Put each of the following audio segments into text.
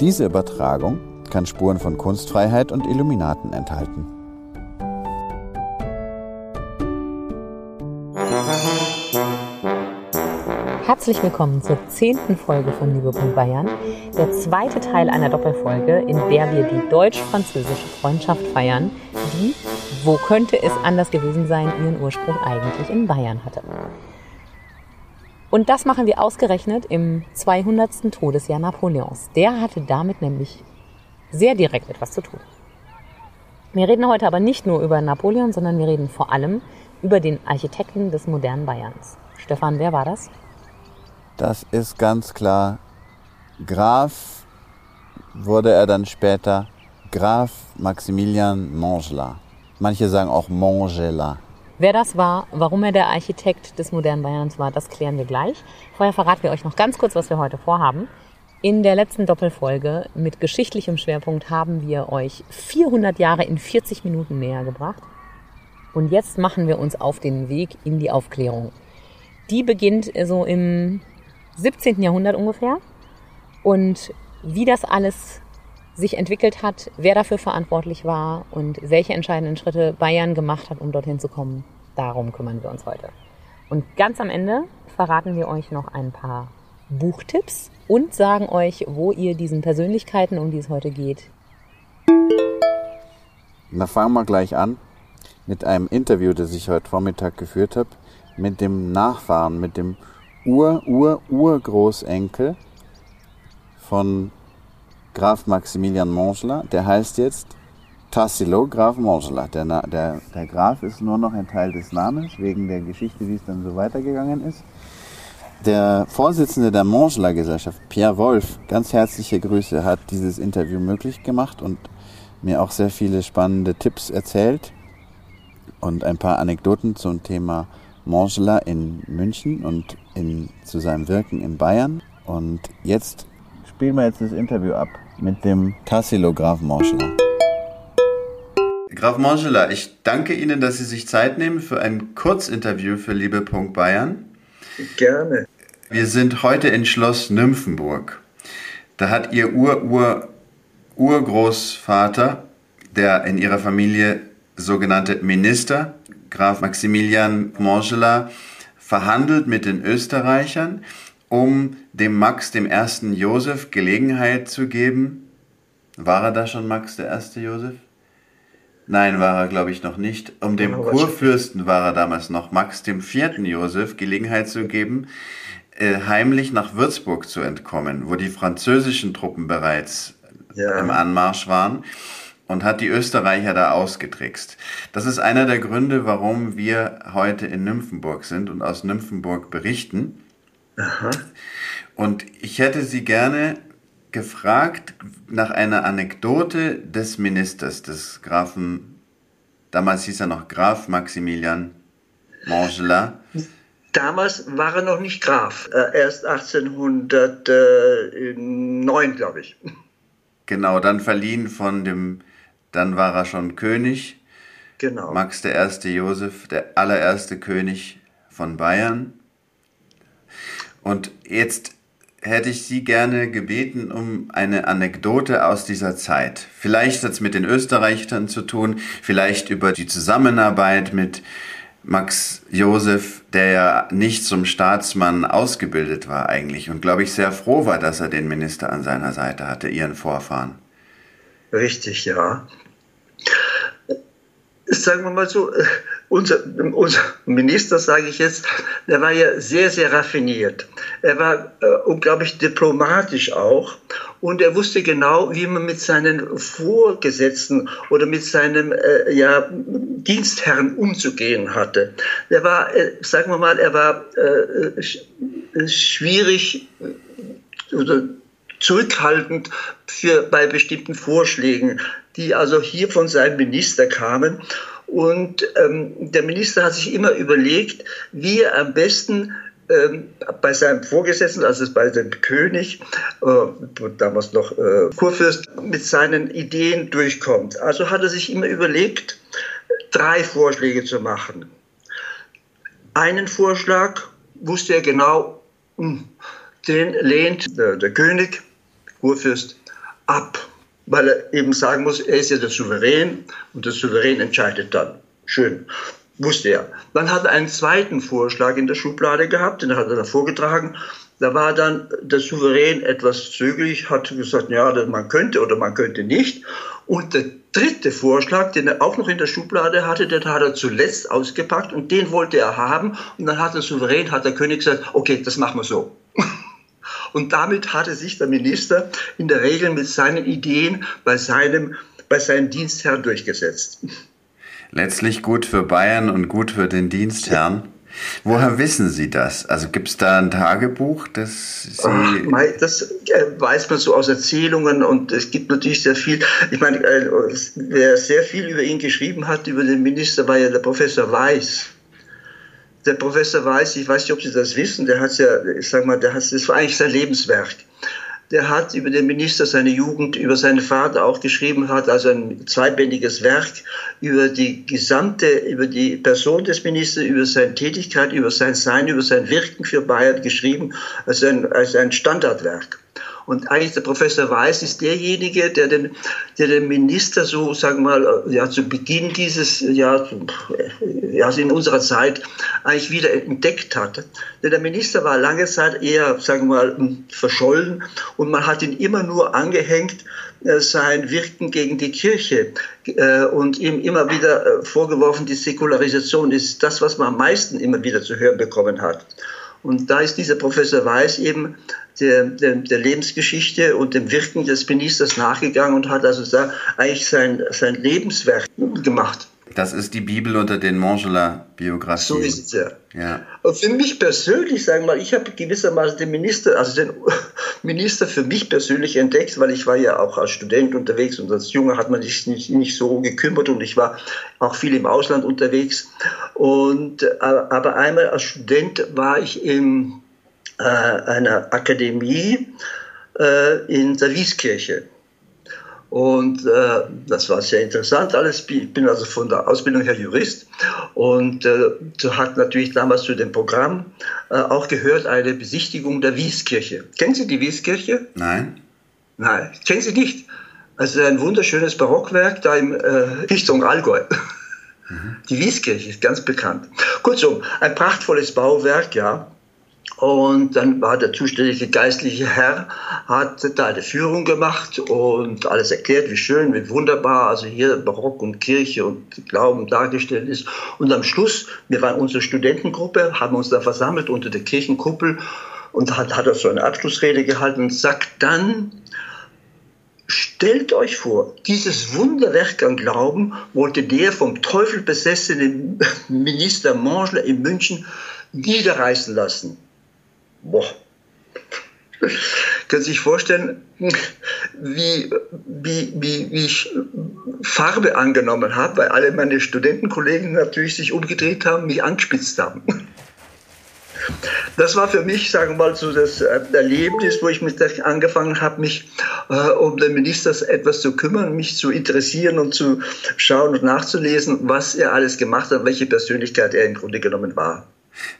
Diese Übertragung kann Spuren von Kunstfreiheit und Illuminaten enthalten. Herzlich willkommen zur zehnten Folge von Liebe.Bayern, Bayern, der zweite Teil einer Doppelfolge, in der wir die deutsch-französische Freundschaft feiern, die, wo könnte es anders gewesen sein, ihren Ursprung eigentlich in Bayern hatte. Und das machen wir ausgerechnet im 200. Todesjahr Napoleons. Der hatte damit nämlich sehr direkt etwas zu tun. Wir reden heute aber nicht nur über Napoleon, sondern wir reden vor allem über den Architekten des modernen Bayerns. Stefan, wer war das? Das ist ganz klar Graf, wurde er dann später Graf Maximilian Mangela. Manche sagen auch Mangela. Wer das war, warum er der Architekt des modernen Bayerns war, das klären wir gleich. Vorher verraten wir euch noch ganz kurz, was wir heute vorhaben. In der letzten Doppelfolge mit geschichtlichem Schwerpunkt haben wir euch 400 Jahre in 40 Minuten näher gebracht. Und jetzt machen wir uns auf den Weg in die Aufklärung. Die beginnt so im 17. Jahrhundert ungefähr. Und wie das alles sich entwickelt hat, wer dafür verantwortlich war und welche entscheidenden Schritte Bayern gemacht hat, um dorthin zu kommen, darum kümmern wir uns heute. Und ganz am Ende verraten wir euch noch ein paar Buchtipps und sagen euch, wo ihr diesen Persönlichkeiten, um die es heute geht. Na, fangen wir gleich an mit einem Interview, das ich heute Vormittag geführt habe, mit dem Nachfahren, mit dem Ur-Ur-Urgroßenkel von Graf Maximilian Montgelat. Der heißt jetzt Tassilo Graf Montgelat. Der, der, der Graf ist nur noch ein Teil des Namens, wegen der Geschichte, wie es dann so weitergegangen ist. Der Vorsitzende der Montgelat-Gesellschaft, Pierre Wolf, ganz herzliche Grüße, hat dieses Interview möglich gemacht und mir auch sehr viele spannende Tipps erzählt und ein paar Anekdoten zum Thema Montgelat in München und in, zu seinem Wirken in Bayern. Und jetzt spielen wir jetzt das Interview ab mit dem Tassilo Graf Montgelat. Graf Montgelat, ich danke Ihnen, dass Sie sich Zeit nehmen für ein Kurzinterview für Liebe Bayern. Gerne. Wir sind heute in Schloss Nymphenburg. Da hat Ihr Ur-Ur Urgroßvater, der in ihrer Familie sogenannte Minister, Graf Maximilian Montgelat, verhandelt mit den Österreichern, um dem Max dem ersten Josef Gelegenheit zu geben. War er da schon Max der erste Josef? Nein, war er, glaube ich, noch nicht. Um dem Kurfürsten war er damals noch, Max dem vierten Josef, Gelegenheit zu geben, äh, heimlich nach Würzburg zu entkommen, wo die französischen Truppen bereits ja. im Anmarsch waren und hat die Österreicher da ausgetrickst. Das ist einer der Gründe, warum wir heute in Nymphenburg sind und aus Nymphenburg berichten. Aha. Und ich hätte Sie gerne gefragt nach einer Anekdote des Ministers, des Grafen, damals hieß er noch Graf Maximilian Montgelat. Damals war er noch nicht Graf, äh, erst 1809, glaube ich. Genau, dann verliehen von dem, dann war er schon König. Genau. Max der erste Josef, der allererste König von Bayern. Und jetzt hätte ich Sie gerne gebeten um eine Anekdote aus dieser Zeit. Vielleicht hat es mit den Österreichern zu tun, vielleicht über die Zusammenarbeit mit Max Josef, der ja nicht zum Staatsmann ausgebildet war eigentlich und glaube ich sehr froh war, dass er den Minister an seiner Seite hatte, ihren Vorfahren. Richtig, ja. Sagen wir mal so, unser, unser Minister, sage ich jetzt, der war ja sehr, sehr raffiniert. Er war äh, unglaublich diplomatisch auch und er wusste genau, wie man mit seinen Vorgesetzten oder mit seinem äh, ja, Dienstherren umzugehen hatte. Er war, äh, sagen wir mal, er war äh, schwierig oder zurückhaltend für, bei bestimmten Vorschlägen, die also hier von seinem Minister kamen. Und ähm, der Minister hat sich immer überlegt, wie er am besten ähm, bei seinem Vorgesetzten, also bei dem König, äh, damals noch äh, Kurfürst, mit seinen Ideen durchkommt. Also hat er sich immer überlegt, drei Vorschläge zu machen. Einen Vorschlag wusste er genau, hm, den lehnt der, der König, Kurfürst, ab, weil er eben sagen muss, er ist ja der Souverän und der Souverän entscheidet dann. Schön. Wusste er. Dann hat er einen zweiten Vorschlag in der Schublade gehabt, den hat er da vorgetragen. Da war dann der Souverän etwas zögerlich, hat gesagt, ja, man könnte oder man könnte nicht. Und der dritte Vorschlag, den er auch noch in der Schublade hatte, den hat er zuletzt ausgepackt und den wollte er haben. Und dann hat der Souverän, hat der König gesagt, okay, das machen wir so. Und damit hatte sich der Minister in der Regel mit seinen Ideen bei seinem, bei seinem Dienstherrn durchgesetzt. Letztlich gut für Bayern und gut für den Dienstherrn. Woher wissen Sie das? Also gibt es da ein Tagebuch, das Sie... Ach, das äh, weiß man so aus Erzählungen und es gibt natürlich sehr viel. Ich meine, äh, wer sehr viel über ihn geschrieben hat, über den Minister, war ja der Professor Weiß. Der Professor Weiß, ich weiß nicht, ob Sie das wissen, der hat ja, ich sag mal, der hat, das war eigentlich sein Lebenswerk der hat über den Minister seine Jugend, über seinen Vater auch geschrieben hat, also ein zweibändiges Werk über die gesamte, über die Person des Ministers, über seine Tätigkeit, über sein Sein, über sein Wirken für Bayern geschrieben, als ein, als ein Standardwerk. Und eigentlich der Professor Weiß ist derjenige, der den, der den Minister so, sagen wir mal, ja, zu Beginn dieses, ja, ja, in unserer Zeit eigentlich wieder entdeckt hat. Denn der Minister war lange Zeit eher, sagen wir mal, verschollen und man hat ihn immer nur angehängt, äh, sein Wirken gegen die Kirche äh, und ihm immer wieder äh, vorgeworfen, die Säkularisation ist das, was man am meisten immer wieder zu hören bekommen hat. Und da ist dieser Professor Weiß eben der, der, der, Lebensgeschichte und dem Wirken des Ministers nachgegangen und hat also da eigentlich sein, sein Lebenswerk gemacht. Das ist die Bibel unter den Montgelat-Biografien. So ist es ja. ja. Und für mich persönlich, sagen wir mal, ich habe gewissermaßen den Minister, also den Minister für mich persönlich entdeckt, weil ich war ja auch als Student unterwegs und als Junge hat man sich nicht, nicht so gekümmert und ich war auch viel im Ausland unterwegs. Und, äh, aber einmal als Student war ich in äh, einer Akademie äh, in der Wieskirche. Und äh, das war sehr interessant alles. Ich bin also von der Ausbildung her Jurist und äh, hat natürlich damals zu dem Programm äh, auch gehört eine Besichtigung der Wieskirche. Kennen Sie die Wieskirche? Nein. Nein, kennen Sie nicht. Also ein wunderschönes Barockwerk da in äh, Richtung Allgäu. Mhm. Die Wieskirche ist ganz bekannt. Kurzum, ein prachtvolles Bauwerk, ja. Und dann war der zuständige geistliche Herr, hat da eine Führung gemacht und alles erklärt, wie schön, wie wunderbar, also hier Barock und Kirche und Glauben dargestellt ist. Und am Schluss, wir waren unsere Studentengruppe, haben uns da versammelt unter der Kirchenkuppel und hat, hat er so eine Abschlussrede gehalten und sagt dann, Stellt euch vor, dieses Wunderwerk an Glauben wollte der vom Teufel besessene Minister Mangler in München niederreißen lassen boah. Können Sie sich vorstellen, wie, wie, wie, wie ich Farbe angenommen habe, weil alle meine Studentenkollegen natürlich sich umgedreht haben, mich angespitzt haben. Das war für mich, sagen wir mal, so das äh, Erlebnis, wo ich mit angefangen habe, mich äh, um den Minister etwas zu kümmern, mich zu interessieren und zu schauen und nachzulesen, was er alles gemacht hat, welche Persönlichkeit er im Grunde genommen war.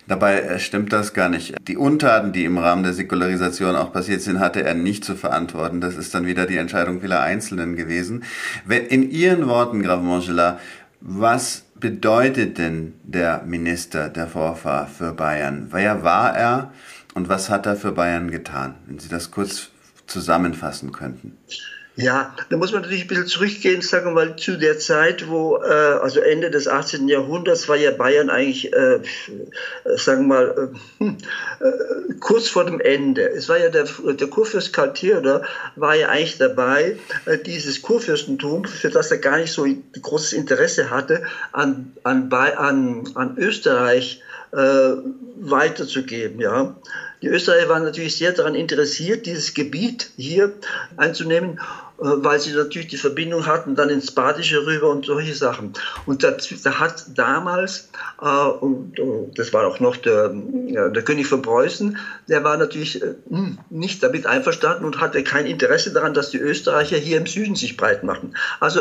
Dabei äh, stimmt das gar nicht. Die Untaten, die im Rahmen der Säkularisation auch passiert sind, hatte er nicht zu verantworten. Das ist dann wieder die Entscheidung vieler Einzelnen gewesen. In Ihren Worten, Graf Montgelat, was bedeutet denn der Minister, der Vorfahr für Bayern? Wer war er und was hat er für Bayern getan? Wenn Sie das kurz zusammenfassen könnten. Ja, da muss man natürlich ein bisschen zurückgehen, sagen wir mal, zu der Zeit, wo, äh, also Ende des 18. Jahrhunderts war ja Bayern eigentlich, äh, sagen wir mal, äh, hm, äh, kurz vor dem Ende. Es war ja der, der Kurfürst Karl war ja eigentlich dabei, äh, dieses Kurfürstentum, für das er gar nicht so großes Interesse hatte, an, an, an, an Österreich äh, weiterzugeben, ja. Die Österreicher waren natürlich sehr daran interessiert, dieses Gebiet hier einzunehmen äh, weil sie natürlich die Verbindung hatten dann ins Badische rüber und solche Sachen. Und da, hat damals, äh, und, das war auch noch der, der König von Preußen, der war natürlich äh, hm, nicht damit einverstanden und hatte kein Interesse daran, dass die Österreicher hier im Süden sich breit machen. Also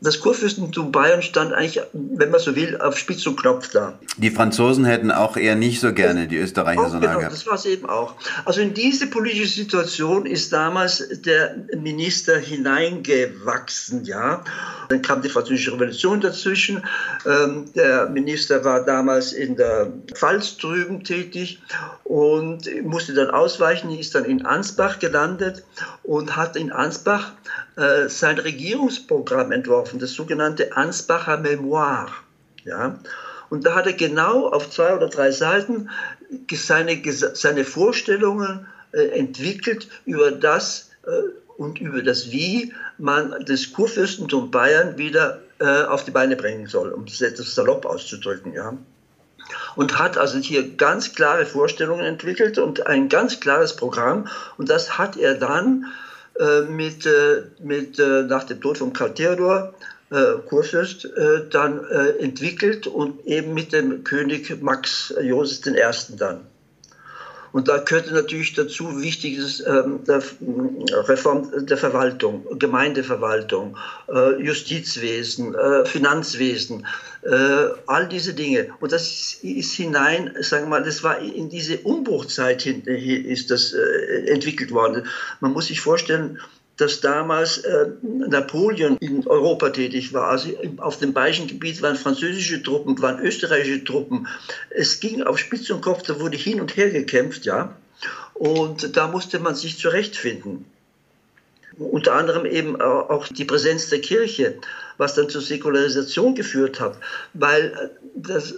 das Kurfürstentum Bayern stand eigentlich, wenn man so will, auf Spitz und Knopf da. Die Franzosen hätten auch eher nicht so gerne die Österreicher auch, so genau, das war es eben auch. Also in diese politische Situation ist damals der Minister hineingewachsen, ja. Dann kam die französische Revolution dazwischen. Ähm, der Minister war damals in der Pfalz drüben tätig und musste dann ausweichen, ist dann in Ansbach gelandet und hat in Ansbach äh, sein Regierungsprogramm entworfen, das sogenannte Ansbacher Memoir. Ja? Und da hat er genau auf zwei oder drei Seiten seine, seine Vorstellungen äh, entwickelt über das äh, und über das, wie man das Kurfürstentum Bayern wieder äh, auf die Beine bringen soll, um es etwas salopp auszudrücken. Ja? und hat also hier ganz klare Vorstellungen entwickelt und ein ganz klares Programm. Und das hat er dann mit, äh, mit, äh, nach dem Tod von Karl Theodor, Kurfürst, dann entwickelt und eben mit dem König Max Josef I. dann. Und da gehörte natürlich dazu wichtiges ähm, der Reform der Verwaltung, Gemeindeverwaltung, äh, Justizwesen, äh, Finanzwesen, äh, all diese Dinge. Und das ist hinein, sagen wir mal, das war in diese Umbruchzeit hin, ist das äh, entwickelt worden. Man muss sich vorstellen, dass damals äh, Napoleon in Europa tätig war. Also auf dem Bayerischen Gebiet waren französische Truppen, waren österreichische Truppen. Es ging auf Spitz und Kopf, da wurde hin und her gekämpft, ja. Und da musste man sich zurechtfinden. Unter anderem eben auch die Präsenz der Kirche, was dann zur Säkularisation geführt hat, weil äh, das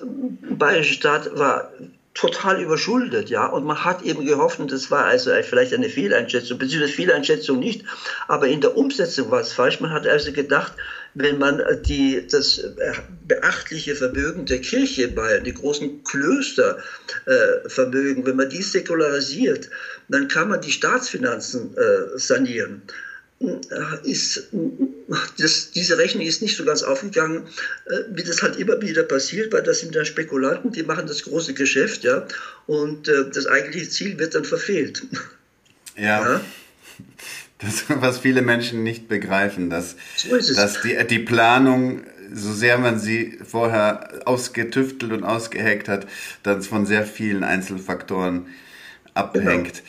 bayerische Staat war total überschuldet, ja. Und man hat eben gehofft, und das war also vielleicht eine Fehleinschätzung, beziehungsweise Fehleinschätzung nicht, aber in der Umsetzung war es falsch. Man hat also gedacht, wenn man die, das beachtliche Vermögen der Kirche bei die großen Klöstervermögen, äh, wenn man die säkularisiert, dann kann man die Staatsfinanzen äh, sanieren. Äh, ist, das, diese Rechnung ist nicht so ganz aufgegangen, äh, wie das halt immer wieder passiert, weil das sind dann Spekulanten, die machen das große Geschäft, ja, und äh, das eigentliche Ziel wird dann verfehlt. Ja. ja? Das, was viele Menschen nicht begreifen, dass, so dass die, die Planung, so sehr man sie vorher ausgetüftelt und ausgeheckt hat, dann von sehr vielen Einzelfaktoren abhängt. Genau.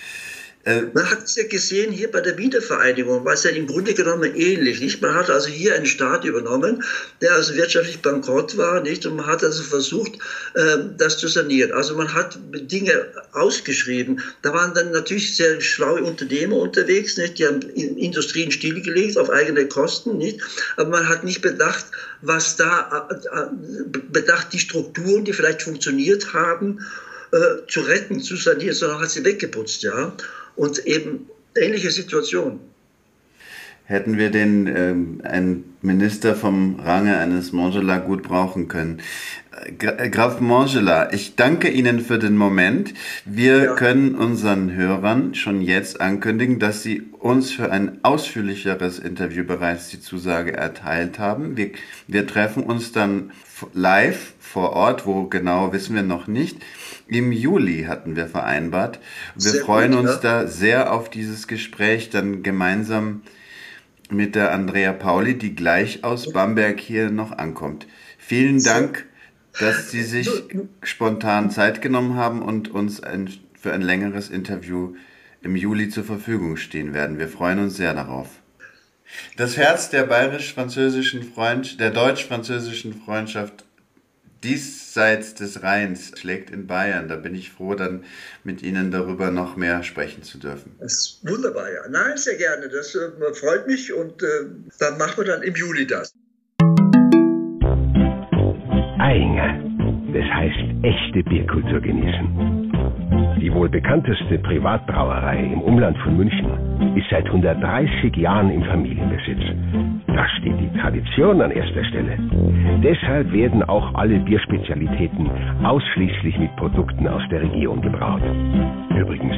Äh, man hat es ja gesehen hier bei der Wiedervereinigung, war es ja im Grunde genommen ähnlich. Nicht? Man hat also hier einen Staat übernommen, der also wirtschaftlich bankrott war, nicht? und man hat also versucht, ähm, das zu sanieren. Also man hat Dinge ausgeschrieben. Da waren dann natürlich sehr schlaue Unternehmer unterwegs, nicht? die haben Industrien stillgelegt auf eigene Kosten, nicht? aber man hat nicht bedacht, was da, äh, äh, bedacht die Strukturen, die vielleicht funktioniert haben, zu retten, zu sanieren, sondern hat sie weggeputzt, ja und eben ähnliche Situation. Hätten wir den ähm, einen Minister vom Range eines Mangela gut brauchen können. Äh, Graf Mangela, ich danke Ihnen für den Moment. Wir ja. können unseren Hörern schon jetzt ankündigen, dass Sie uns für ein ausführlicheres Interview bereits die Zusage erteilt haben. Wir, wir treffen uns dann live vor Ort, wo genau wissen wir noch nicht. Im Juli hatten wir vereinbart. Wir sehr freuen gut, uns ja. da sehr auf dieses Gespräch, dann gemeinsam mit der Andrea Pauli, die gleich aus Bamberg hier noch ankommt. Vielen Dank, dass Sie sich spontan Zeit genommen haben und uns ein, für ein längeres Interview im Juli zur Verfügung stehen werden. Wir freuen uns sehr darauf. Das Herz der bayerisch-französischen Freund, der deutsch-französischen Freundschaft diesseits des Rheins schlägt in Bayern. Da bin ich froh, dann mit Ihnen darüber noch mehr sprechen zu dürfen. Das ist wunderbar, ja. Nein, sehr gerne. Das äh, freut mich und äh, dann machen wir dann im Juli das. Einger. Das heißt echte Bierkultur genießen. Die wohl bekannteste Privatbrauerei im Umland von München ist seit 130 Jahren im Familienbesitz. Da steht die Tradition an erster Stelle. Deshalb werden auch alle Bierspezialitäten ausschließlich mit Produkten aus der Region gebraut. Übrigens,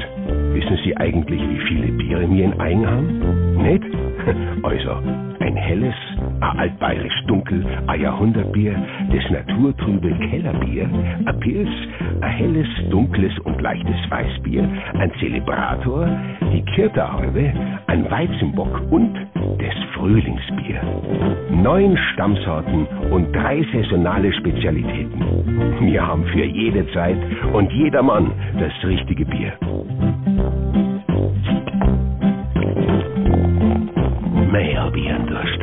wissen Sie eigentlich, wie viele Biere wir in Eigen haben? Nicht? Also, ein helles, ein altbayerisch dunkel, ein Jahrhundertbier, das naturtrübe Kellerbier, ein Pils, ein helles, dunkles und leichtes Weißbier, ein Zelebrator, die Kirterhalbe, ein Weizenbock und das Frühlingsbier. Neun Stammsorten und drei saisonale Spezialitäten. Wir haben für jede Zeit und jedermann das richtige Bier. Durst.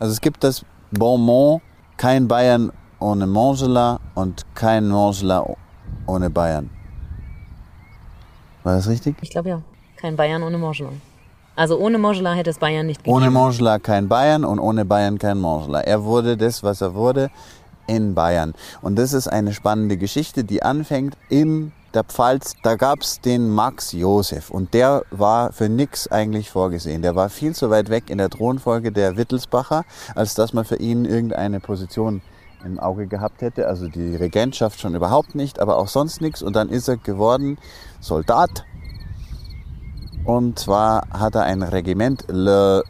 Also es gibt das Bonbon, kein Bayern ohne Mangela und kein Mangela ohne Bayern. War das richtig? Ich glaube ja. Kein Bayern ohne Mangela. Also ohne Mangela hätte es Bayern nicht gegeben. Ohne Mangela kein Bayern und ohne Bayern kein Mangela. Er wurde das, was er wurde, in Bayern. Und das ist eine spannende Geschichte, die anfängt in der Pfalz. Da gab's den Max Josef und der war für nix eigentlich vorgesehen. Der war viel zu weit weg in der Thronfolge der Wittelsbacher, als dass man für ihn irgendeine Position im Auge gehabt hätte. Also die Regentschaft schon überhaupt nicht, aber auch sonst nichts. Und dann ist er geworden Soldat. Und zwar hat er ein Regiment, Le,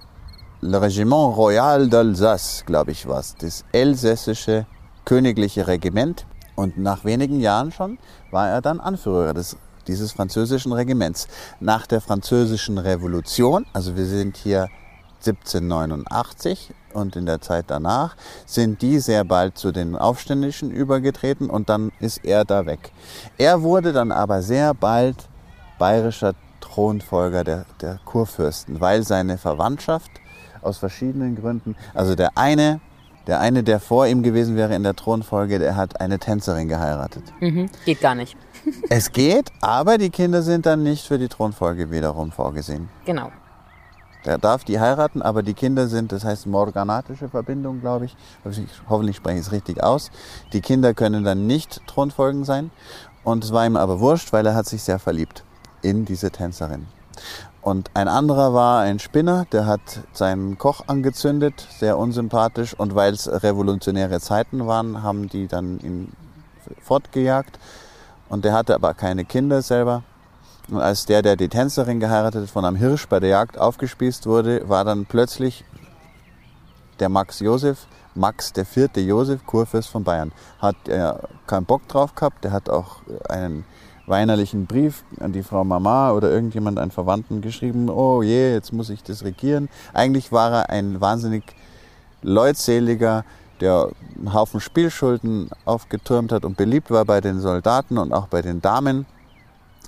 Le Regiment Royal d'Alsace, glaube ich was, das elsässische königliche Regiment. Und nach wenigen Jahren schon war er dann Anführer des, dieses französischen Regiments. Nach der französischen Revolution, also wir sind hier 1789 und in der Zeit danach, sind die sehr bald zu den Aufständischen übergetreten und dann ist er da weg. Er wurde dann aber sehr bald bayerischer Thronfolger der, der Kurfürsten, weil seine Verwandtschaft aus verschiedenen Gründen, also der eine der eine, der vor ihm gewesen wäre in der Thronfolge, der hat eine Tänzerin geheiratet. Mhm. Geht gar nicht. es geht, aber die Kinder sind dann nicht für die Thronfolge wiederum vorgesehen. Genau. Der darf die heiraten, aber die Kinder sind, das heißt morganatische Verbindung, glaube ich. Hoffentlich spreche ich es richtig aus. Die Kinder können dann nicht Thronfolgen sein. Und es war ihm aber wurscht, weil er hat sich sehr verliebt in diese Tänzerin. Und ein anderer war ein Spinner, der hat seinen Koch angezündet, sehr unsympathisch. Und weil es revolutionäre Zeiten waren, haben die dann ihn fortgejagt. Und der hatte aber keine Kinder selber. Und als der, der die Tänzerin geheiratet hat, von einem Hirsch bei der Jagd aufgespießt wurde, war dann plötzlich der Max Josef, Max der vierte Josef, Kurfürst von Bayern. Hat er keinen Bock drauf gehabt, der hat auch einen weinerlichen Brief an die Frau Mama oder irgendjemand, einen Verwandten geschrieben, oh je, jetzt muss ich das regieren. Eigentlich war er ein wahnsinnig leutseliger, der einen Haufen Spielschulden aufgetürmt hat und beliebt war bei den Soldaten und auch bei den Damen.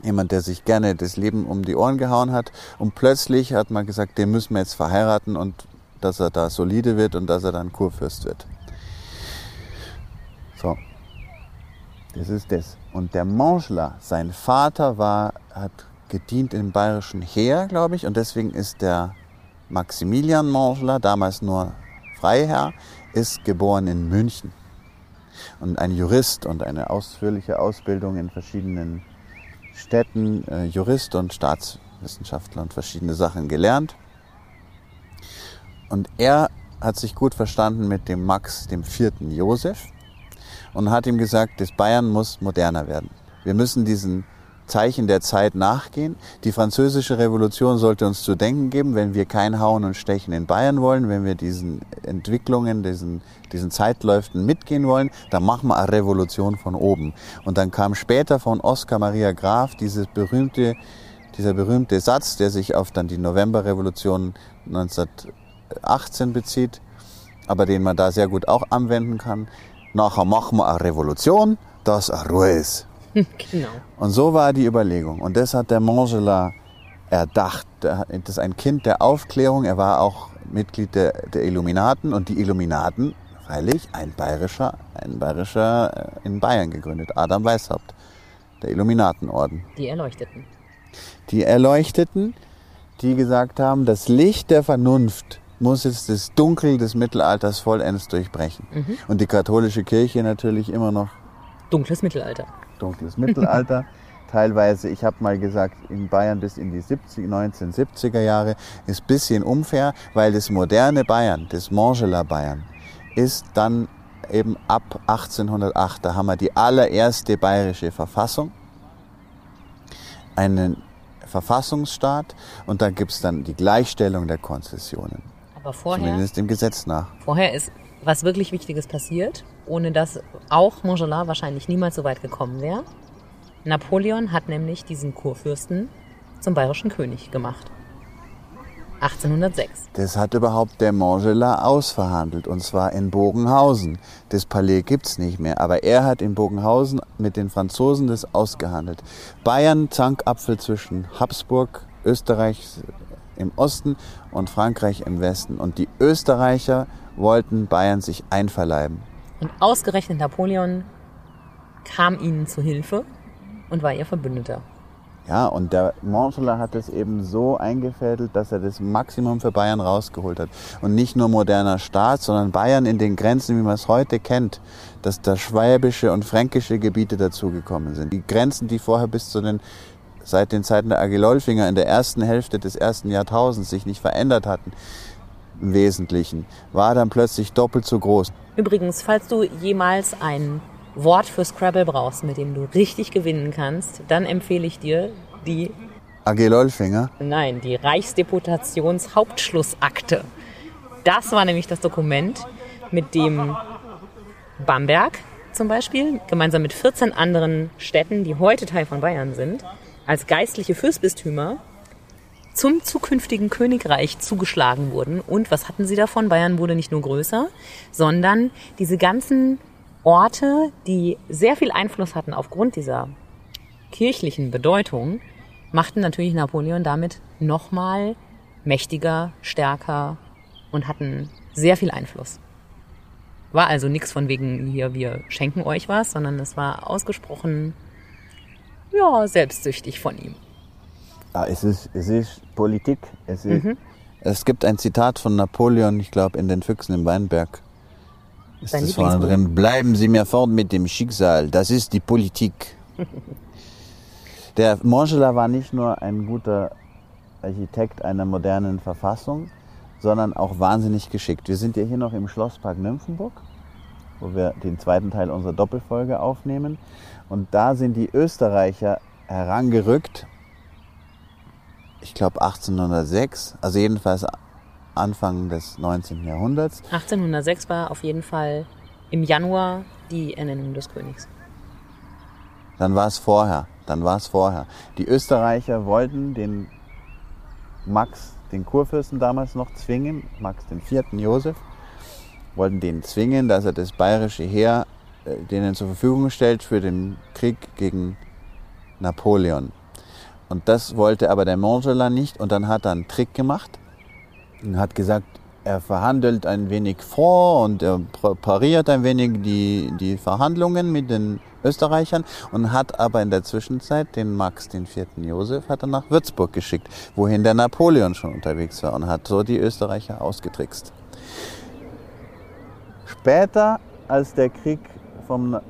Jemand, der sich gerne das Leben um die Ohren gehauen hat. Und plötzlich hat man gesagt, den müssen wir jetzt verheiraten und dass er da solide wird und dass er dann Kurfürst wird. So, das ist das. Und der Mangela, sein Vater war, hat gedient im bayerischen Heer, glaube ich, und deswegen ist der Maximilian Mangela, damals nur Freiherr, ist geboren in München. Und ein Jurist und eine ausführliche Ausbildung in verschiedenen Städten, äh, Jurist und Staatswissenschaftler und verschiedene Sachen gelernt. Und er hat sich gut verstanden mit dem Max, dem vierten Josef, und hat ihm gesagt, das Bayern muss moderner werden. Wir müssen diesen Zeichen der Zeit nachgehen. Die französische Revolution sollte uns zu denken geben, wenn wir kein Hauen und Stechen in Bayern wollen, wenn wir diesen Entwicklungen, diesen, diesen Zeitläufen mitgehen wollen, dann machen wir eine Revolution von oben. Und dann kam später von Oskar Maria Graf dieses berühmte, dieser berühmte Satz, der sich auf dann die Novemberrevolution 1918 bezieht, aber den man da sehr gut auch anwenden kann. Nachher machen wir eine Revolution, dass er Ruhe ist. Genau. Und so war die Überlegung. Und das hat der Mangela erdacht. Das ist ein Kind der Aufklärung. Er war auch Mitglied der, der Illuminaten. Und die Illuminaten, freilich, ein bayerischer, ein bayerischer äh, in Bayern gegründet, Adam Weishaupt. Der Illuminatenorden. Die Erleuchteten. Die Erleuchteten, die gesagt haben, das Licht der Vernunft muss jetzt das Dunkel des Mittelalters vollends durchbrechen. Mhm. Und die katholische Kirche natürlich immer noch. Dunkles Mittelalter. Dunkles Mittelalter. Teilweise, ich habe mal gesagt, in Bayern bis in die 70, 1970er Jahre ist bisschen unfair, weil das moderne Bayern, das Mangela Bayern, ist dann eben ab 1808, da haben wir die allererste bayerische Verfassung, einen Verfassungsstaat und da gibt es dann die Gleichstellung der Konzessionen. Aber vorher. Zumindest dem Gesetz nach. Vorher ist was wirklich Wichtiges passiert. ohne das auch Montgelas wahrscheinlich niemals so weit gekommen wäre. Napoleon hat nämlich diesen Kurfürsten zum bayerischen König gemacht. 1806. Das hat überhaupt der Montgelas ausverhandelt und zwar in Bogenhausen. Das Palais gibt's nicht mehr, aber er hat in Bogenhausen mit den Franzosen das ausgehandelt. Bayern Zankapfel zwischen Habsburg, Österreich im Osten und Frankreich im Westen und die Österreicher wollten Bayern sich einverleiben. Und ausgerechnet Napoleon kam ihnen zu Hilfe und war ihr Verbündeter. Ja, und der Montgelas hat es eben so eingefädelt, dass er das Maximum für Bayern rausgeholt hat. Und nicht nur moderner Staat, sondern Bayern in den Grenzen, wie man es heute kennt, dass da schwäbische und fränkische Gebiete dazugekommen sind. Die Grenzen, die vorher bis zu den, seit den Zeiten der Agilolfinger in der ersten Hälfte des ersten Jahrtausends sich nicht verändert hatten, im Wesentlichen, war dann plötzlich doppelt so groß. Übrigens, falls du jemals ein Wort für Scrabble brauchst, mit dem du richtig gewinnen kannst, dann empfehle ich dir die AG Lolfinger? Nein, die Reichsdeputationshauptschlussakte. Das war nämlich das Dokument, mit dem Bamberg zum Beispiel, gemeinsam mit 14 anderen Städten, die heute Teil von Bayern sind, als geistliche Fürstbistümer zum zukünftigen Königreich zugeschlagen wurden. Und was hatten sie davon? Bayern wurde nicht nur größer, sondern diese ganzen Orte, die sehr viel Einfluss hatten aufgrund dieser kirchlichen Bedeutung, machten natürlich Napoleon damit nochmal mächtiger, stärker und hatten sehr viel Einfluss. War also nichts von wegen hier, wir schenken euch was, sondern es war ausgesprochen, ja, selbstsüchtig von ihm. Ja, es ist, es ist Politik. Es, ist, mhm. es gibt ein Zitat von Napoleon, ich glaube, in den Füchsen im Weinberg. Ist das vorne drin? Bleiben Sie mir fort mit dem Schicksal. Das ist die Politik. Der Montgelas war nicht nur ein guter Architekt einer modernen Verfassung, sondern auch wahnsinnig geschickt. Wir sind ja hier noch im Schlosspark Nymphenburg, wo wir den zweiten Teil unserer Doppelfolge aufnehmen. Und da sind die Österreicher herangerückt, ich glaube 1806, also jedenfalls Anfang des 19. Jahrhunderts. 1806 war auf jeden Fall im Januar die Ernennung des Königs. Dann war es vorher. Dann war es vorher. Die Österreicher wollten den Max, den Kurfürsten damals noch zwingen, Max den vierten Josef, wollten den zwingen, dass er das bayerische Heer äh, denen zur Verfügung stellt für den Krieg gegen Napoleon. Und das wollte aber der Montgelas nicht und dann hat er einen Trick gemacht und hat gesagt, er verhandelt ein wenig vor und er pariert ein wenig die, die Verhandlungen mit den Österreichern und hat aber in der Zwischenzeit den Max, den vierten Josef, hat er nach Würzburg geschickt, wohin der Napoleon schon unterwegs war und hat so die Österreicher ausgetrickst. Später, als der Krieg vom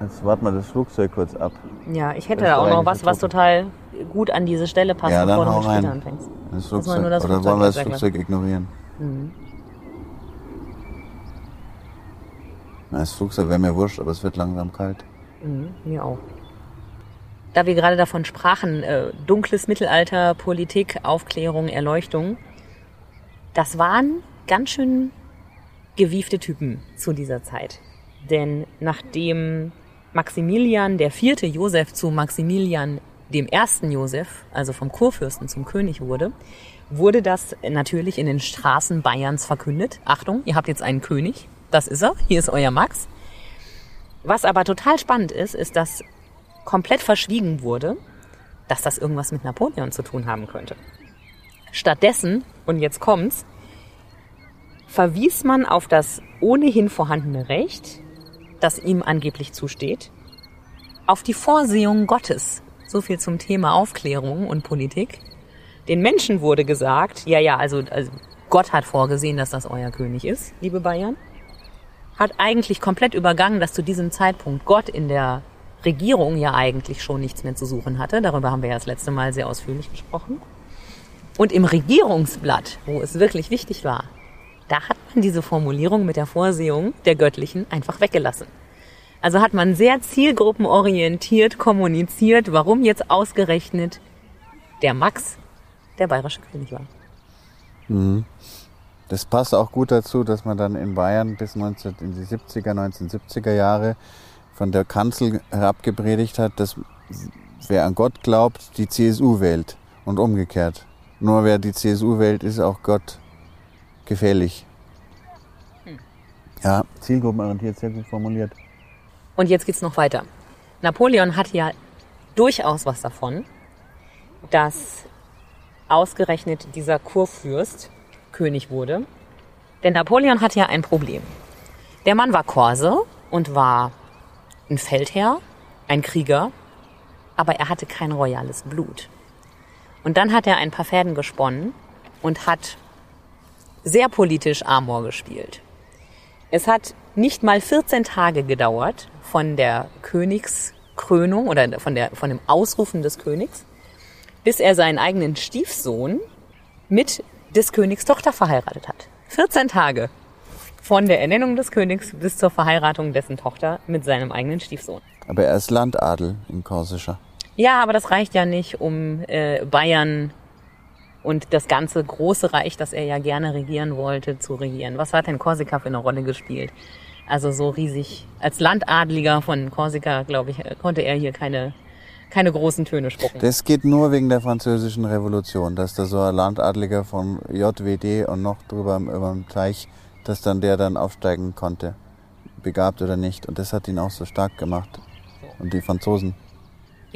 Jetzt warten wir das Flugzeug kurz ab. Ja, ich hätte da auch noch was, was total gut an diese Stelle passt, ja, bevor du mit Spiel anfängst. Das Flugzeug. Das das Oder wollen wir das Flugzeug ignorieren? Mhm. Das Flugzeug wäre mir wurscht, aber es wird langsam kalt. Mhm, mir auch. Da wir gerade davon sprachen, äh, dunkles Mittelalter, Politik, Aufklärung, Erleuchtung, das waren ganz schön gewiefte Typen zu dieser Zeit. Denn nachdem Maximilian der vierte Josef zu Maximilian dem ersten Josef, also vom Kurfürsten zum König wurde, wurde das natürlich in den Straßen Bayerns verkündet. Achtung, ihr habt jetzt einen König, das ist er, hier ist euer Max. Was aber total spannend ist, ist, dass komplett verschwiegen wurde, dass das irgendwas mit Napoleon zu tun haben könnte. Stattdessen, und jetzt kommt's, verwies man auf das ohnehin vorhandene Recht das ihm angeblich zusteht, auf die Vorsehung Gottes. So viel zum Thema Aufklärung und Politik. Den Menschen wurde gesagt, ja, ja, also, also Gott hat vorgesehen, dass das euer König ist, liebe Bayern. Hat eigentlich komplett übergangen, dass zu diesem Zeitpunkt Gott in der Regierung ja eigentlich schon nichts mehr zu suchen hatte. Darüber haben wir ja das letzte Mal sehr ausführlich gesprochen. Und im Regierungsblatt, wo es wirklich wichtig war, da hat man diese Formulierung mit der Vorsehung der Göttlichen einfach weggelassen. Also hat man sehr zielgruppenorientiert kommuniziert, warum jetzt ausgerechnet der Max der bayerische König war. Mhm. Das passt auch gut dazu, dass man dann in Bayern bis 19, in die 70er, 1970er Jahre von der Kanzel herabgepredigt hat, dass wer an Gott glaubt, die CSU wählt und umgekehrt. Nur wer die CSU wählt, ist auch Gott gefährlich. Hm. Ja, zielgruppenorientiert, sehr gut formuliert. Und jetzt geht's noch weiter. Napoleon hatte ja durchaus was davon, dass ausgerechnet dieser Kurfürst König wurde. Denn Napoleon hatte ja ein Problem. Der Mann war Korse und war ein Feldherr, ein Krieger, aber er hatte kein royales Blut. Und dann hat er ein paar Fäden gesponnen und hat sehr politisch Amor gespielt. Es hat nicht mal 14 Tage gedauert von der Königskrönung oder von, der, von dem Ausrufen des Königs, bis er seinen eigenen Stiefsohn mit des Königs Tochter verheiratet hat. 14 Tage von der Ernennung des Königs bis zur Verheiratung dessen Tochter mit seinem eigenen Stiefsohn. Aber er ist Landadel in Korsischer. Ja, aber das reicht ja nicht, um äh, Bayern und das ganze große Reich, das er ja gerne regieren wollte, zu regieren. Was hat denn Korsika für eine Rolle gespielt? Also so riesig. Als Landadliger von Korsika, glaube ich, konnte er hier keine keine großen Töne spucken. Das geht nur wegen der französischen Revolution, dass da so ein Landadliger von JWD und noch drüber über dem Teich, dass dann der dann aufsteigen konnte, begabt oder nicht. Und das hat ihn auch so stark gemacht. Und die Franzosen.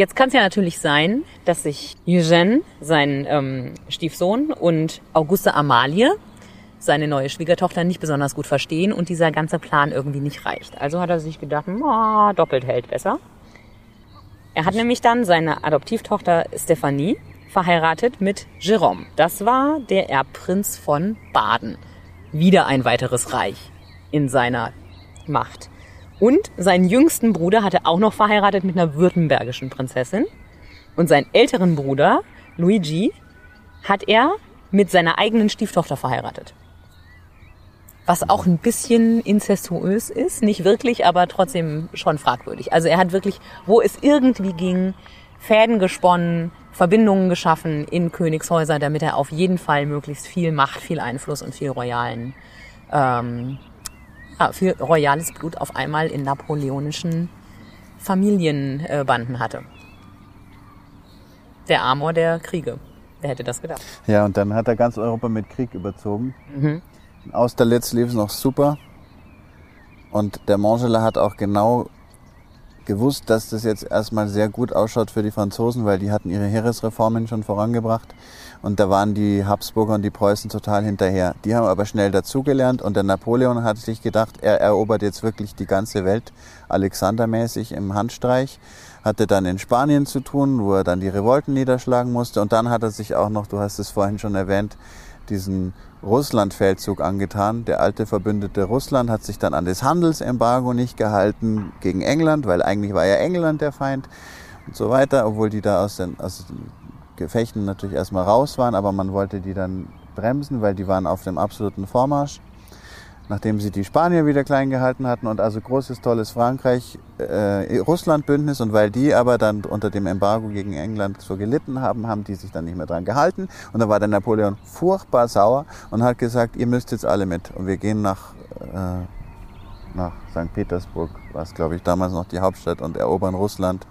Jetzt kann es ja natürlich sein, dass sich Eugène, sein ähm, Stiefsohn, und Auguste Amalie, seine neue Schwiegertochter, nicht besonders gut verstehen und dieser ganze Plan irgendwie nicht reicht. Also hat er sich gedacht, oh, doppelt hält besser. Er hat nämlich dann seine Adoptivtochter Stephanie verheiratet mit Jérôme. Das war der Erbprinz von Baden. Wieder ein weiteres Reich in seiner Macht. Und seinen jüngsten Bruder hatte auch noch verheiratet mit einer württembergischen Prinzessin. Und seinen älteren Bruder, Luigi, hat er mit seiner eigenen Stieftochter verheiratet was auch ein bisschen incestuös ist, nicht wirklich, aber trotzdem schon fragwürdig. Also er hat wirklich, wo es irgendwie ging, Fäden gesponnen, Verbindungen geschaffen in Königshäuser, damit er auf jeden Fall möglichst viel Macht, viel Einfluss und viel royalen, ähm, ja, viel royales Blut auf einmal in napoleonischen Familienbanden hatte. Der Amor der Kriege. Wer hätte das gedacht? Ja, und dann hat er ganz Europa mit Krieg überzogen. Mhm. Austerlitz lief es noch super. Und der Mangela hat auch genau gewusst, dass das jetzt erstmal sehr gut ausschaut für die Franzosen, weil die hatten ihre Heeresreformen schon vorangebracht. Und da waren die Habsburger und die Preußen total hinterher. Die haben aber schnell dazugelernt und der Napoleon hat sich gedacht, er erobert jetzt wirklich die ganze Welt, Alexandermäßig im Handstreich. Hatte dann in Spanien zu tun, wo er dann die Revolten niederschlagen musste. Und dann hat er sich auch noch, du hast es vorhin schon erwähnt, diesen Russlandfeldzug angetan. Der alte Verbündete Russland hat sich dann an das Handelsembargo nicht gehalten gegen England, weil eigentlich war ja England der Feind und so weiter, obwohl die da aus den, aus den Gefechten natürlich erstmal raus waren, aber man wollte die dann bremsen, weil die waren auf dem absoluten Vormarsch. Nachdem sie die Spanier wieder klein gehalten hatten und also großes, tolles Frankreich, äh, Russland-Bündnis und weil die aber dann unter dem Embargo gegen England so gelitten haben, haben die sich dann nicht mehr dran gehalten. Und da war der Napoleon furchtbar sauer und hat gesagt, ihr müsst jetzt alle mit. Und wir gehen nach, äh, nach St. Petersburg, was glaube ich damals noch die Hauptstadt und erobern Russland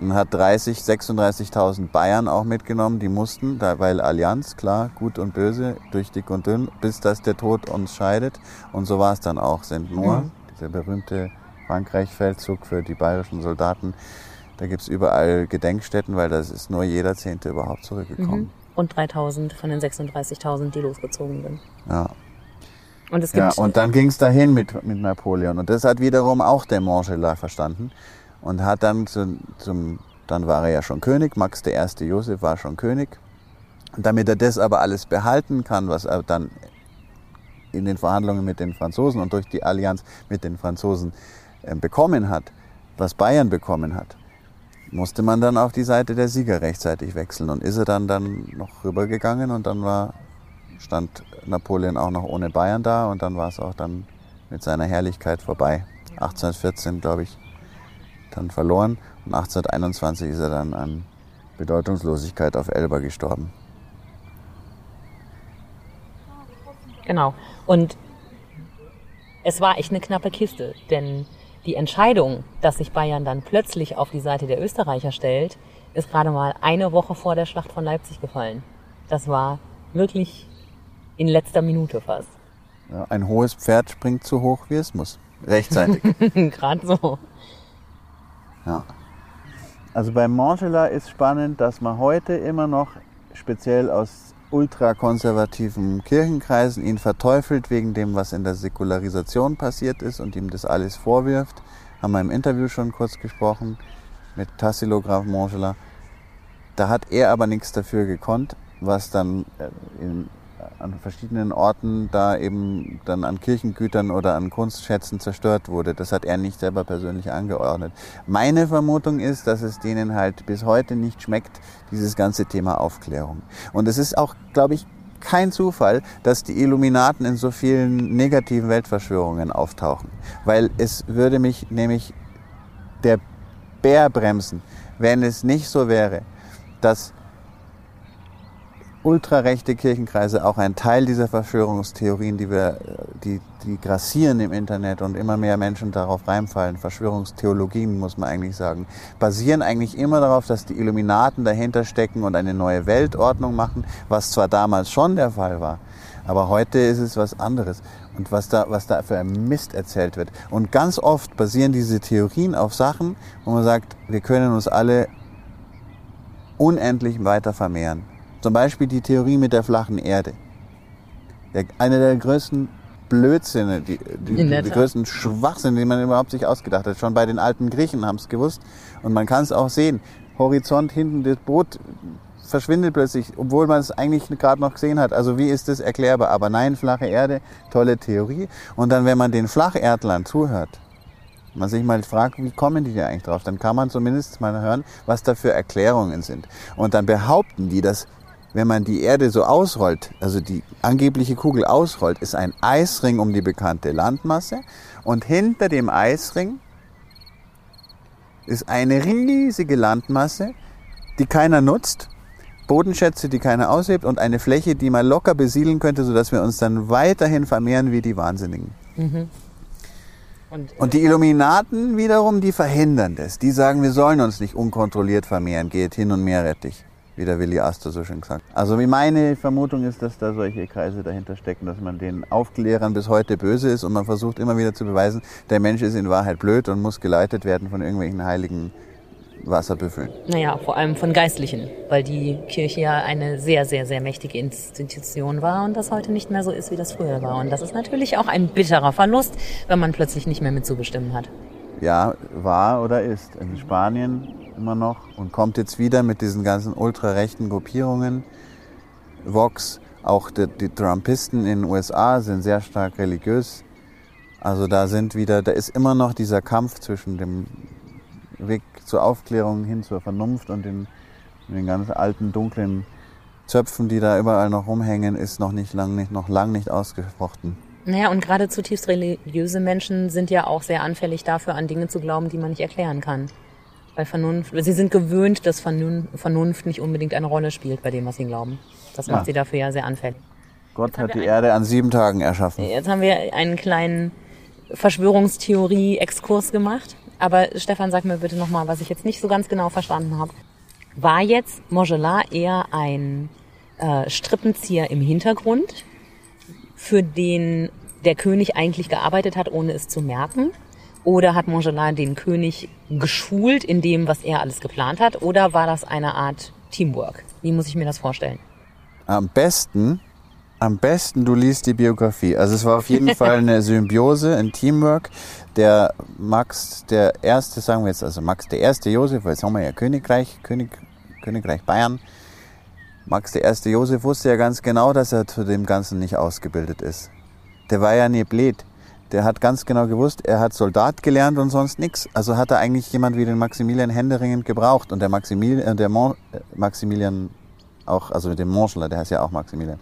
und hat 30, 36.000 Bayern auch mitgenommen, die mussten, weil Allianz, klar, gut und böse, durch dick und dünn, bis dass der Tod uns scheidet. Und so war es dann auch, sind nur mhm. dieser berühmte Frankreich-Feldzug für die bayerischen Soldaten. Da gibt's überall Gedenkstätten, weil das ist nur jeder Zehnte überhaupt zurückgekommen. Mhm. Und 3000 von den 36.000, die losgezogen sind. Ja. Und, es gibt ja, und dann ging's dahin mit, mit Napoleon. Und das hat wiederum auch der Montgelat verstanden und hat dann zu, zum, dann war er ja schon König, Max I. Josef war schon König. Und damit er das aber alles behalten kann, was er dann in den Verhandlungen mit den Franzosen und durch die Allianz mit den Franzosen äh, bekommen hat, was Bayern bekommen hat, musste man dann auf die Seite der Sieger rechtzeitig wechseln. Und ist er dann, dann noch rübergegangen und dann war, stand Napoleon auch noch ohne Bayern da und dann war es auch dann mit seiner Herrlichkeit vorbei. 1814, glaube ich, dann verloren und 1821 ist er dann an Bedeutungslosigkeit auf Elba gestorben. Genau. Und es war echt eine knappe Kiste, denn die Entscheidung, dass sich Bayern dann plötzlich auf die Seite der Österreicher stellt, ist gerade mal eine Woche vor der Schlacht von Leipzig gefallen. Das war wirklich in letzter Minute fast. Ja, ein hohes Pferd springt so hoch, wie es muss. Rechtzeitig. gerade so. Ja. Also bei Mangela ist spannend, dass man heute immer noch speziell aus ultrakonservativen Kirchenkreisen ihn verteufelt wegen dem, was in der Säkularisation passiert ist und ihm das alles vorwirft. Haben wir im Interview schon kurz gesprochen mit Tassilo Graf Mangela. Da hat er aber nichts dafür gekonnt, was dann äh, in an verschiedenen Orten da eben dann an Kirchengütern oder an Kunstschätzen zerstört wurde. Das hat er nicht selber persönlich angeordnet. Meine Vermutung ist, dass es denen halt bis heute nicht schmeckt, dieses ganze Thema Aufklärung. Und es ist auch, glaube ich, kein Zufall, dass die Illuminaten in so vielen negativen Weltverschwörungen auftauchen. Weil es würde mich nämlich der Bär bremsen, wenn es nicht so wäre, dass ultrarechte Kirchenkreise auch ein Teil dieser Verschwörungstheorien, die wir, die, die grassieren im Internet und immer mehr Menschen darauf reinfallen, Verschwörungstheologien muss man eigentlich sagen, basieren eigentlich immer darauf, dass die Illuminaten dahinter stecken und eine neue Weltordnung machen, was zwar damals schon der Fall war, aber heute ist es was anderes. Und was da, was da für ein Mist erzählt wird. Und ganz oft basieren diese Theorien auf Sachen, wo man sagt, wir können uns alle unendlich weiter vermehren. Zum Beispiel die Theorie mit der flachen Erde. Der, eine der größten Blödsinne, die, die, die größten Schwachsinne, die man überhaupt sich ausgedacht hat. Schon bei den alten Griechen haben es gewusst. Und man kann es auch sehen. Horizont hinten, das Boot verschwindet plötzlich, obwohl man es eigentlich gerade noch gesehen hat. Also wie ist das erklärbar? Aber nein, flache Erde, tolle Theorie. Und dann, wenn man den Flacherdlern zuhört, man sich mal fragt, wie kommen die da eigentlich drauf, dann kann man zumindest mal hören, was da für Erklärungen sind. Und dann behaupten die, dass wenn man die Erde so ausrollt, also die angebliche Kugel ausrollt, ist ein Eisring um die bekannte Landmasse und hinter dem Eisring ist eine riesige Landmasse, die keiner nutzt, Bodenschätze, die keiner aushebt und eine Fläche, die man locker besiedeln könnte, sodass wir uns dann weiterhin vermehren wie die Wahnsinnigen. Mhm. Und, und, die Illuminaten wiederum, die verhindern das. Die sagen, wir sollen uns nicht unkontrolliert vermehren, geht hin und dich wie der Willi Astor so schön gesagt. Also wie meine Vermutung ist, dass da solche Kreise dahinter stecken, dass man den Aufklärern bis heute böse ist und man versucht immer wieder zu beweisen, der Mensch ist in Wahrheit blöd und muss geleitet werden von irgendwelchen heiligen Wasserbüffeln. Naja, vor allem von Geistlichen, weil die Kirche ja eine sehr, sehr, sehr mächtige Institution war und das heute nicht mehr so ist, wie das früher war. Und das ist natürlich auch ein bitterer Verlust, wenn man plötzlich nicht mehr mitzubestimmen hat. Ja, war oder ist. In Spanien immer noch und kommt jetzt wieder mit diesen ganzen ultrarechten Gruppierungen. Vox, auch die, die Trumpisten in den USA sind sehr stark religiös. Also da sind wieder, da ist immer noch dieser Kampf zwischen dem Weg zur Aufklärung hin zur Vernunft und den, den ganz alten dunklen Zöpfen, die da überall noch rumhängen, ist noch nicht lang nicht, noch lang nicht ausgesprochen. Naja, und gerade zutiefst religiöse Menschen sind ja auch sehr anfällig dafür, an Dinge zu glauben, die man nicht erklären kann. Weil Vernunft, sie sind gewöhnt, dass Vernunft nicht unbedingt eine Rolle spielt bei dem, was sie glauben. Das macht ja. sie dafür ja sehr anfällig. Gott hat die Erde an sieben Tagen erschaffen. Jetzt haben wir einen kleinen Verschwörungstheorie-Exkurs gemacht. Aber Stefan, sag mir bitte nochmal, was ich jetzt nicht so ganz genau verstanden habe. War jetzt Montgelat eher ein äh, Strippenzieher im Hintergrund, für den der König eigentlich gearbeitet hat, ohne es zu merken? Oder hat Montgelat den König geschult in dem, was er alles geplant hat? Oder war das eine Art Teamwork? Wie muss ich mir das vorstellen? Am besten, am besten du liest die Biografie. Also es war auf jeden Fall eine Symbiose, ein Teamwork. Der Max, der erste, sagen wir jetzt, also Max der erste Josef, weil jetzt haben wir ja Königreich, König, Königreich Bayern. Max der erste Josef wusste ja ganz genau, dass er zu dem Ganzen nicht ausgebildet ist. Der war ja nie blöd der hat ganz genau gewusst, er hat Soldat gelernt und sonst nichts. Also hat er eigentlich jemand wie den Maximilian Händeringend gebraucht. Und der Maximilian, äh, der Mon, äh, Maximilian auch, also mit dem Monschler, der heißt ja auch Maximilian,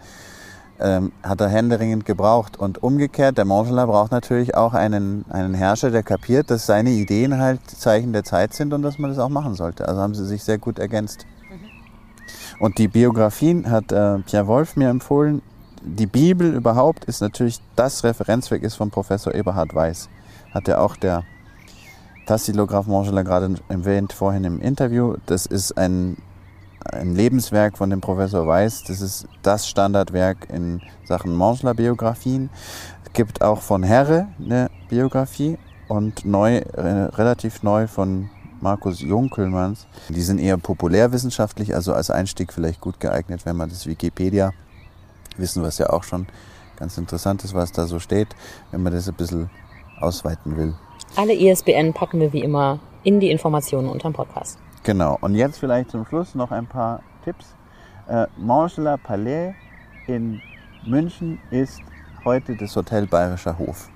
ähm, hat er händeringend gebraucht. Und umgekehrt, der Monschler braucht natürlich auch einen, einen Herrscher, der kapiert, dass seine Ideen halt Zeichen der Zeit sind und dass man das auch machen sollte. Also haben sie sich sehr gut ergänzt. Mhm. Und die Biografien hat äh, Pierre Wolf mir empfohlen, die Bibel überhaupt ist natürlich das Referenzwerk ist von Professor Eberhard Weiß. Hat ja auch der Tassilograph Mangela gerade erwähnt vorhin im Interview. Das ist ein, ein Lebenswerk von dem Professor Weiß. Das ist das Standardwerk in Sachen Mangela-Biografien. Es gibt auch von Herre eine Biografie und neu, relativ neu von Markus Junkelmanns. Die sind eher populärwissenschaftlich, also als Einstieg vielleicht gut geeignet, wenn man das Wikipedia wissen, was ja auch schon ganz interessant ist, was da so steht, wenn man das ein bisschen ausweiten will. Alle ISBN packen wir wie immer in die Informationen unterm Podcast. Genau. Und jetzt vielleicht zum Schluss noch ein paar Tipps. Äh, Mangela Palais in München ist heute das Hotel Bayerischer Hof.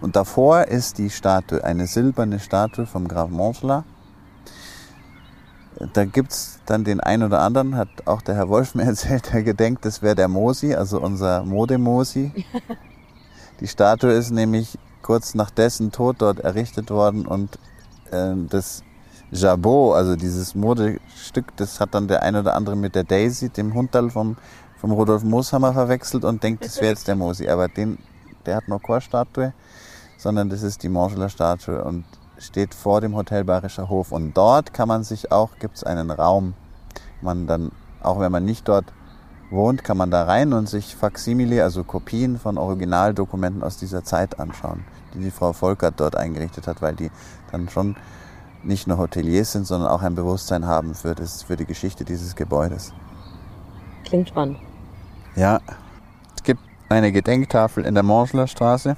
Und davor ist die Statue, eine silberne Statue vom Graf Mangela da gibt es dann den einen oder anderen, hat auch der Herr Wolf mir erzählt, der gedenkt, das wäre der Mosi, also unser Modemosi. Die Statue ist nämlich kurz nach dessen Tod dort errichtet worden und äh, das Jabot, also dieses Modestück, das hat dann der ein oder andere mit der Daisy, dem Hundal vom, vom Rudolf Mooshammer verwechselt und denkt, das wäre jetzt der Mosi. Aber den, der hat noch keine Statue, sondern das ist die Mangeler Statue und steht vor dem Hotel Bayerischer Hof und dort kann man sich auch, gibt es einen Raum, man dann, auch wenn man nicht dort wohnt, kann man da rein und sich Faksimile, also Kopien von Originaldokumenten aus dieser Zeit anschauen, die die Frau Volkert dort eingerichtet hat, weil die dann schon nicht nur Hoteliers sind, sondern auch ein Bewusstsein haben für, das, für die Geschichte dieses Gebäudes. Klingt spannend. Ja, es gibt eine Gedenktafel in der Morschler Straße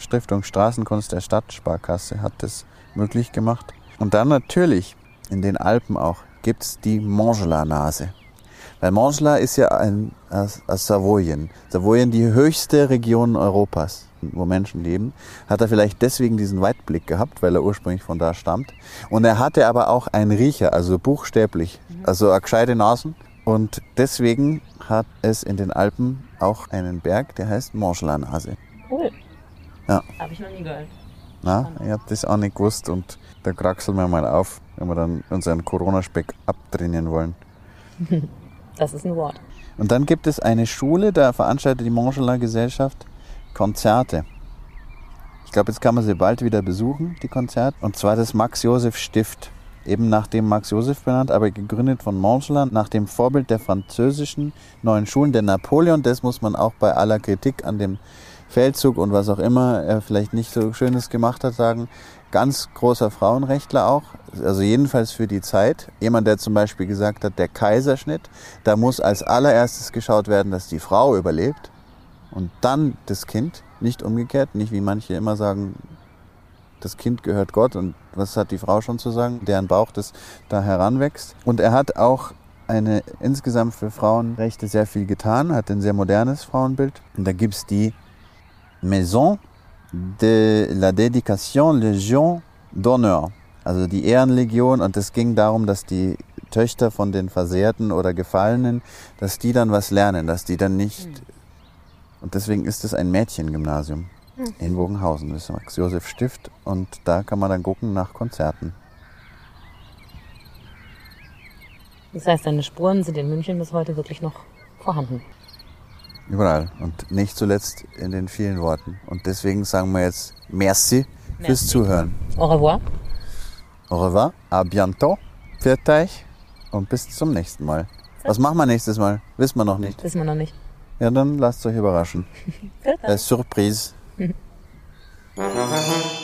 Stiftung Straßenkunst der Stadtsparkasse hat das möglich gemacht. Und dann natürlich in den Alpen auch gibt es die Mangela-Nase. Weil Mangela ist ja ein, aus, aus Savoyen. Savoyen die höchste Region Europas, wo Menschen leben. Hat er vielleicht deswegen diesen Weitblick gehabt, weil er ursprünglich von da stammt. Und er hatte aber auch einen Riecher, also buchstäblich, also eine gescheite Nasen. Und deswegen hat es in den Alpen auch einen Berg, der heißt Mangela-Nase. Ja. Habe ich noch nie gehört. Na, ich habe das auch nicht gewusst und da kraxeln wir mal auf, wenn wir dann unseren Corona-Speck abtrainieren wollen. Das ist ein Wort. Und dann gibt es eine Schule, da veranstaltet die Montgelat Gesellschaft Konzerte. Ich glaube, jetzt kann man sie bald wieder besuchen, die Konzerte. Und zwar das Max-Josef-Stift. Eben nach dem Max Josef benannt, aber gegründet von Montgelat nach dem Vorbild der französischen neuen Schulen. Der Napoleon, das muss man auch bei aller Kritik an dem Feldzug und was auch immer er vielleicht nicht so Schönes gemacht hat, sagen, ganz großer Frauenrechtler auch, also jedenfalls für die Zeit. Jemand, der zum Beispiel gesagt hat, der Kaiserschnitt, da muss als allererstes geschaut werden, dass die Frau überlebt und dann das Kind, nicht umgekehrt, nicht wie manche immer sagen, das Kind gehört Gott und was hat die Frau schon zu sagen, deren Bauch das da heranwächst. Und er hat auch eine insgesamt für Frauenrechte sehr viel getan, hat ein sehr modernes Frauenbild. Und da gibt's die Maison de la Dédication Légion d'Honneur, also die Ehrenlegion. Und es ging darum, dass die Töchter von den Versehrten oder Gefallenen, dass die dann was lernen, dass die dann nicht. Und deswegen ist es ein Mädchengymnasium in Bogenhausen, das ist Max Josef Stift. Und da kann man dann gucken nach Konzerten. Das heißt, deine Spuren sind in München bis heute wirklich noch vorhanden. Überall. Und nicht zuletzt in den vielen Worten. Und deswegen sagen wir jetzt Merci, fürs Merci. Zuhören. Au revoir. Au revoir, à bientôt, pfiat euch und bis zum nächsten Mal. Was machen wir nächstes Mal? Wissen wir noch nicht. Wissen wir noch nicht. Ja, dann lasst euch überraschen. Äh, Surprise.